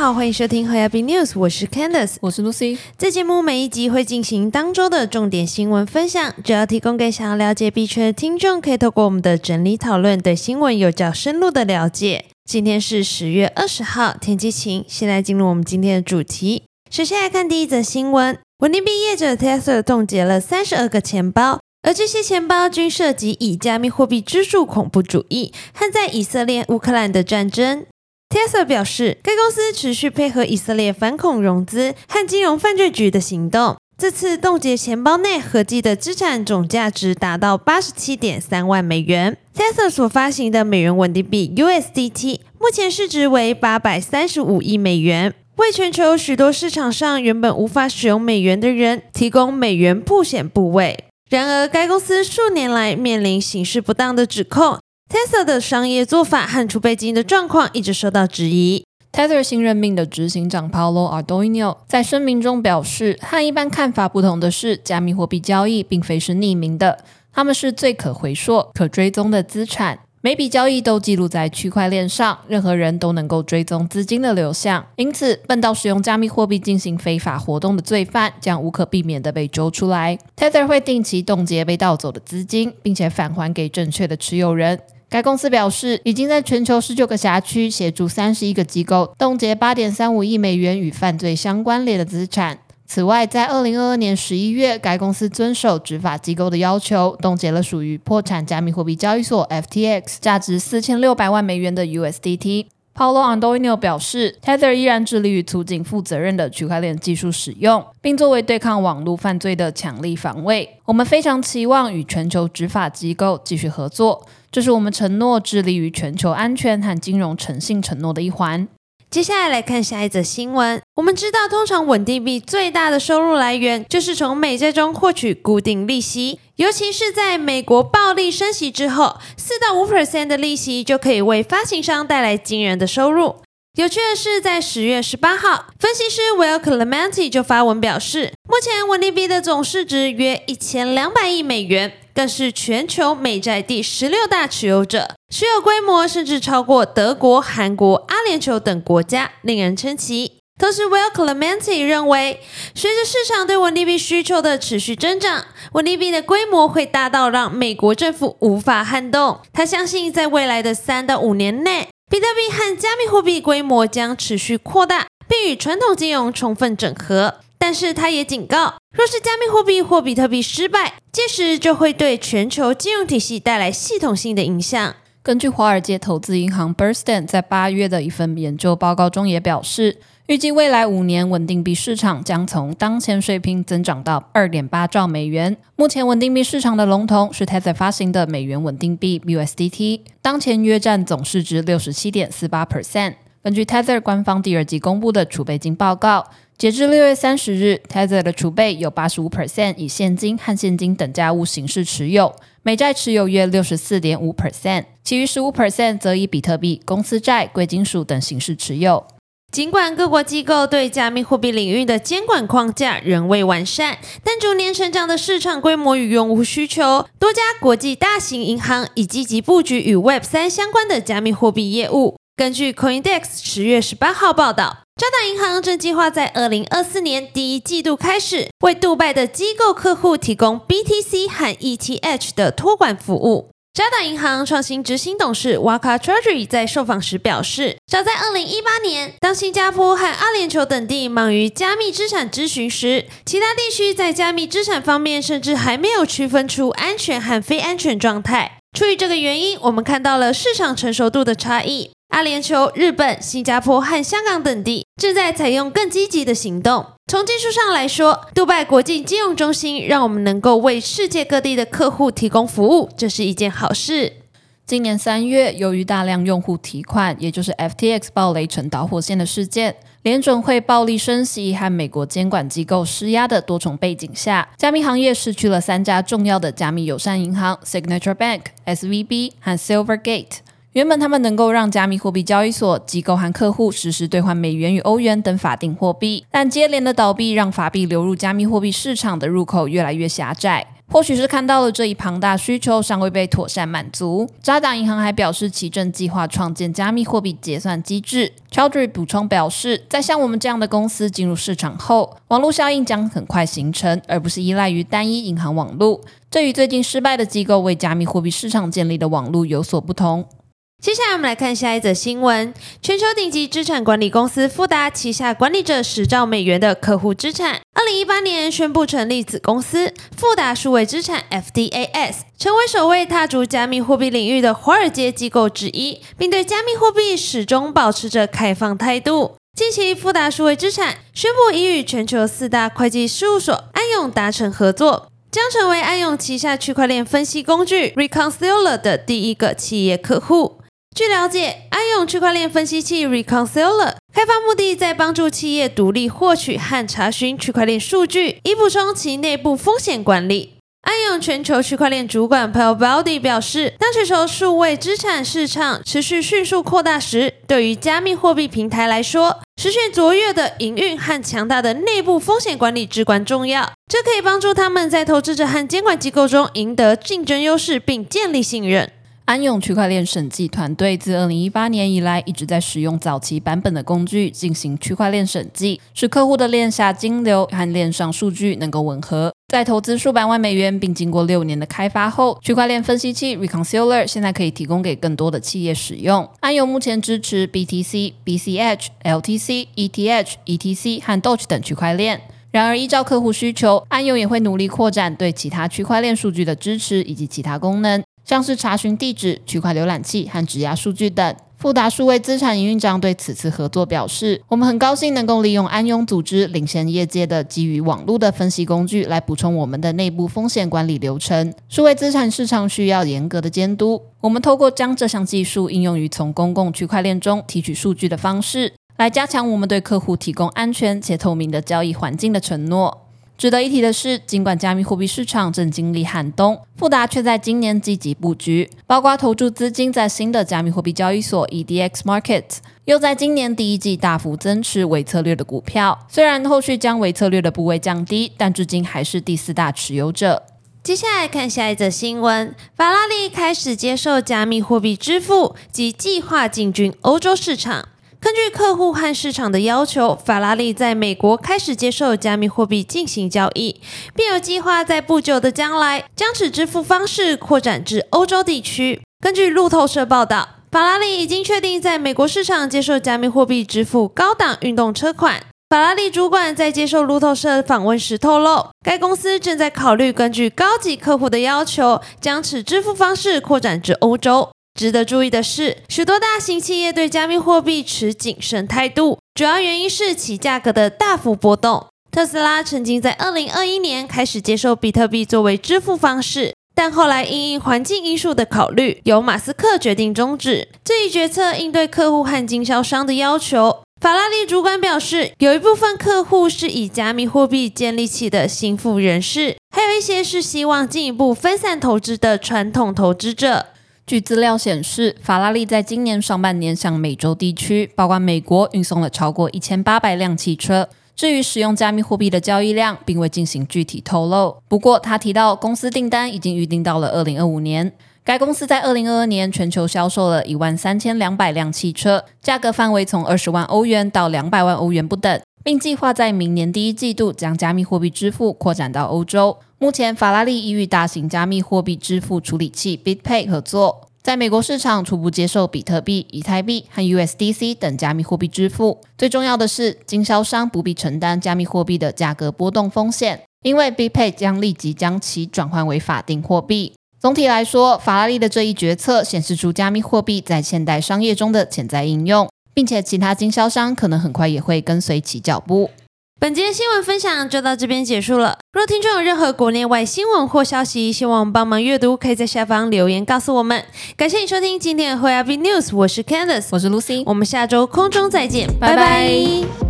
好，欢迎收听 Happy News，我是 Candice，我是 Lucy。这节目每一集会进行当周的重点新闻分享，主要提供给想要了解币圈的听众，可以透过我们的整理讨论，对新闻有较深入的了解。今天是十月二十号，天气晴。现在进入我们今天的主题。首先来看第一则新闻：稳定币业者 Tesla 冻结了三十二个钱包，而这些钱包均涉及以加密货币资助恐怖主义和在以色列乌克兰的战争。Tesla 表示，该公司持续配合以色列反恐融资和金融犯罪局的行动。这次冻结钱包内合计的资产总价值达到八十七点三万美元。Tesla 所发行的美元稳定币 USDT 目前市值为八百三十五亿美元，为全球许多市场上原本无法使用美元的人提供美元布险部位。然而，该公司数年来面临行事不当的指控。Tesla 的商业做法和储备金的状况一直受到质疑。Tether 新任命的执行长 Paulo Ardoino 在声明中表示，和一般看法不同的是，加密货币交易并非是匿名的，它们是最可回溯、可追踪的资产。每笔交易都记录在区块链上，任何人都能够追踪资金的流向。因此，笨到使用加密货币进行非法活动的罪犯将无可避免地被揪出来。Tether 会定期冻结被盗走的资金，并且返还给正确的持有人。该公司表示，已经在全球十九个辖区协助三十一个机构冻结八点三五亿美元与犯罪相关联的资产。此外，在二零二二年十一月，该公司遵守执法机构的要求，冻结了属于破产加密货币交易所 FTX 价值四千六百万美元的 USDT。Paulo Andoino 表示，Tether 依然致力于促进负责任的区块链技术使用，并作为对抗网络犯罪的强力防卫。我们非常期望与全球执法机构继续合作。这是我们承诺致力于全球安全和金融诚信承诺的一环。接下来来看下一则新闻。我们知道，通常稳定币最大的收入来源就是从美债中获取固定利息，尤其是在美国暴力升息之后，四到五 percent 的利息就可以为发行商带来惊人的收入。有趣的是，在十月十八号，分析师 Will Clementi 就发文表示，目前稳定币的总市值约一千两百亿美元。更是全球美债第十六大持有者，持有规模甚至超过德国、韩国、阿联酋等国家，令人称奇。同时，Will Clementi 认为，随着市场对稳定币需求的持续增长，稳定币的规模会大到让美国政府无法撼动。他相信，在未来的三到五年内，比特币和加密货币规模将持续扩大，并与传统金融充分整合。但是他也警告，若是加密货币或比特币失败，届时就会对全球金融体系带来系统性的影响。根据华尔街投资银行 Bernstein 在八月的一份研究报告中也表示，预计未来五年稳定币市场将从当前水平增长到二点八兆美元。目前稳定币市场的龙头是 Tether 发行的美元稳定币 USDT，当前约占总市值六十七点四八 percent。根据 Tether 官方第二季公布的储备金报告。截至六月三十日，Tether 的储备有八十五 percent 以现金和现金等价物形式持有，美债持有约六十四点五 percent，其余十五 percent 则以比特币、公司债、贵金属等形式持有。尽管各国机构对加密货币领域的监管框架仍未完善，但逐年成长的市场规模与用户需求，多家国际大型银行已积极布局与 Web 三相关的加密货币业务。根据 CoinDex 十月十八号报道。渣打银行正计划在二零二四年第一季度开始，为杜拜的机构客户提供 BTC 和 ETH 的托管服务。渣打银行创新执行董事 Waka Treasury 在受访时表示，早在二零一八年，当新加坡和阿联酋等地忙于加密资产咨询时，其他地区在加密资产方面甚至还没有区分出安全和非安全状态。出于这个原因，我们看到了市场成熟度的差异。阿联酋、日本、新加坡和香港等地正在采用更积极的行动。从技术上来说，杜拜国际金融中心让我们能够为世界各地的客户提供服务，这是一件好事。今年三月，由于大量用户提款，也就是 FTX 爆雷成导火线的事件，联准会暴力升息和美国监管机构施压的多重背景下，加密行业失去了三家重要的加密友善银行：Signature Bank、SVB 和 Silvergate。原本他们能够让加密货币交易所机构和客户实时兑换美元与欧元等法定货币，但接连的倒闭让法币流入加密货币市场的入口越来越狭窄。或许是看到了这一庞大需求尚未被妥善满足，渣打银行还表示其正计划创建加密货币结算机制。Chowdhury 补充表示，在像我们这样的公司进入市场后，网络效应将很快形成，而不是依赖于单一银行网络。这与最近失败的机构为加密货币市场建立的网络有所不同。接下来我们来看下一则新闻：全球顶级资产管理公司富达旗下管理着十兆美元的客户资产，二零一八年宣布成立子公司富达数位资产 （FDAS），成为首位踏足加密货币领域的华尔街机构之一，并对加密货币始终保持着开放态度。近期，富达数位资产宣布已与全球四大会计事务所安永达成合作，将成为安永旗下区块链分析工具 Reconciler 的第一个企业客户。据了解，安永区块链分析器 Reconciler 开发目的在帮助企业独立获取和查询区块链数据，以补充其内部风险管理。安永全球区块链主管 Paul Baldi 表示，当全球数位资产市场持续迅速扩大时，对于加密货币平台来说，实现卓越的营运和强大的内部风险管理至关重要。这可以帮助他们在投资者和监管机构中赢得竞争优势，并建立信任。安永区块链审计团队自二零一八年以来，一直在使用早期版本的工具进行区块链审计，使客户的链下金流和链上数据能够吻合。在投资数百万美元并经过六年的开发后，区块链分析器 Reconciler 现在可以提供给更多的企业使用。安永目前支持 BTC、BCH、LTC、ETH、ETC 和 Doge 等区块链。然而，依照客户需求，安永也会努力扩展对其他区块链数据的支持以及其他功能。像是查询地址、区块浏览器和质押数据等。富达数位资产营运长对此次合作表示：“我们很高兴能够利用安永组织领先业界的基于网络的分析工具，来补充我们的内部风险管理流程。数位资产市场需要严格的监督。我们透过将这项技术应用于从公共区块链中提取数据的方式，来加强我们对客户提供安全且透明的交易环境的承诺。”值得一提的是，尽管加密货币市场正经历寒冬，富达却在今年积极布局，包括投注资金在新的加密货币交易所 EDX Market，又在今年第一季大幅增持伪策略的股票。虽然后续将伪策略的部位降低，但至今还是第四大持有者。接下来看下一则新闻：法拉利开始接受加密货币支付及计划进军欧洲市场。根据客户和市场的要求，法拉利在美国开始接受加密货币进行交易，并有计划在不久的将来将此支付方式扩展至欧洲地区。根据路透社报道，法拉利已经确定在美国市场接受加密货币支付高档运动车款。法拉利主管在接受路透社访问时透露，该公司正在考虑根据高级客户的要求，将此支付方式扩展至欧洲。值得注意的是，许多大型企业对加密货币持谨慎态度，主要原因是其价格的大幅波动。特斯拉曾经在2021年开始接受比特币作为支付方式，但后来因应环境因素的考虑，由马斯克决定终止这一决策。应对客户和经销商的要求，法拉利主管表示，有一部分客户是以加密货币建立起的新富人士，还有一些是希望进一步分散投资的传统投资者。据资料显示，法拉利在今年上半年向美洲地区，包括美国，运送了超过一千八百辆汽车。至于使用加密货币的交易量，并未进行具体透露。不过，他提到公司订单已经预定到了二零二五年。该公司在二零二二年全球销售了一万三千两百辆汽车，价格范围从二十万欧元到两百万欧元不等，并计划在明年第一季度将加密货币支付扩展到欧洲。目前，法拉利已与大型加密货币支付处理器 BitPay 合作，在美国市场初步接受比特币、以太币和 USDC 等加密货币支付。最重要的是，经销商不必承担加密货币的价格波动风险，因为 BitPay 将立即将其转换为法定货币。总体来说，法拉利的这一决策显示出加密货币在现代商业中的潜在应用，并且其他经销商可能很快也会跟随其脚步。本节新闻分享就到这边结束了。若听众有任何国内外新闻或消息，希望帮忙阅读，可以在下方留言告诉我们。感谢你收听今天的 h o y a b News，我是 Candice，我是 Lucy，我们下周空中再见，拜拜。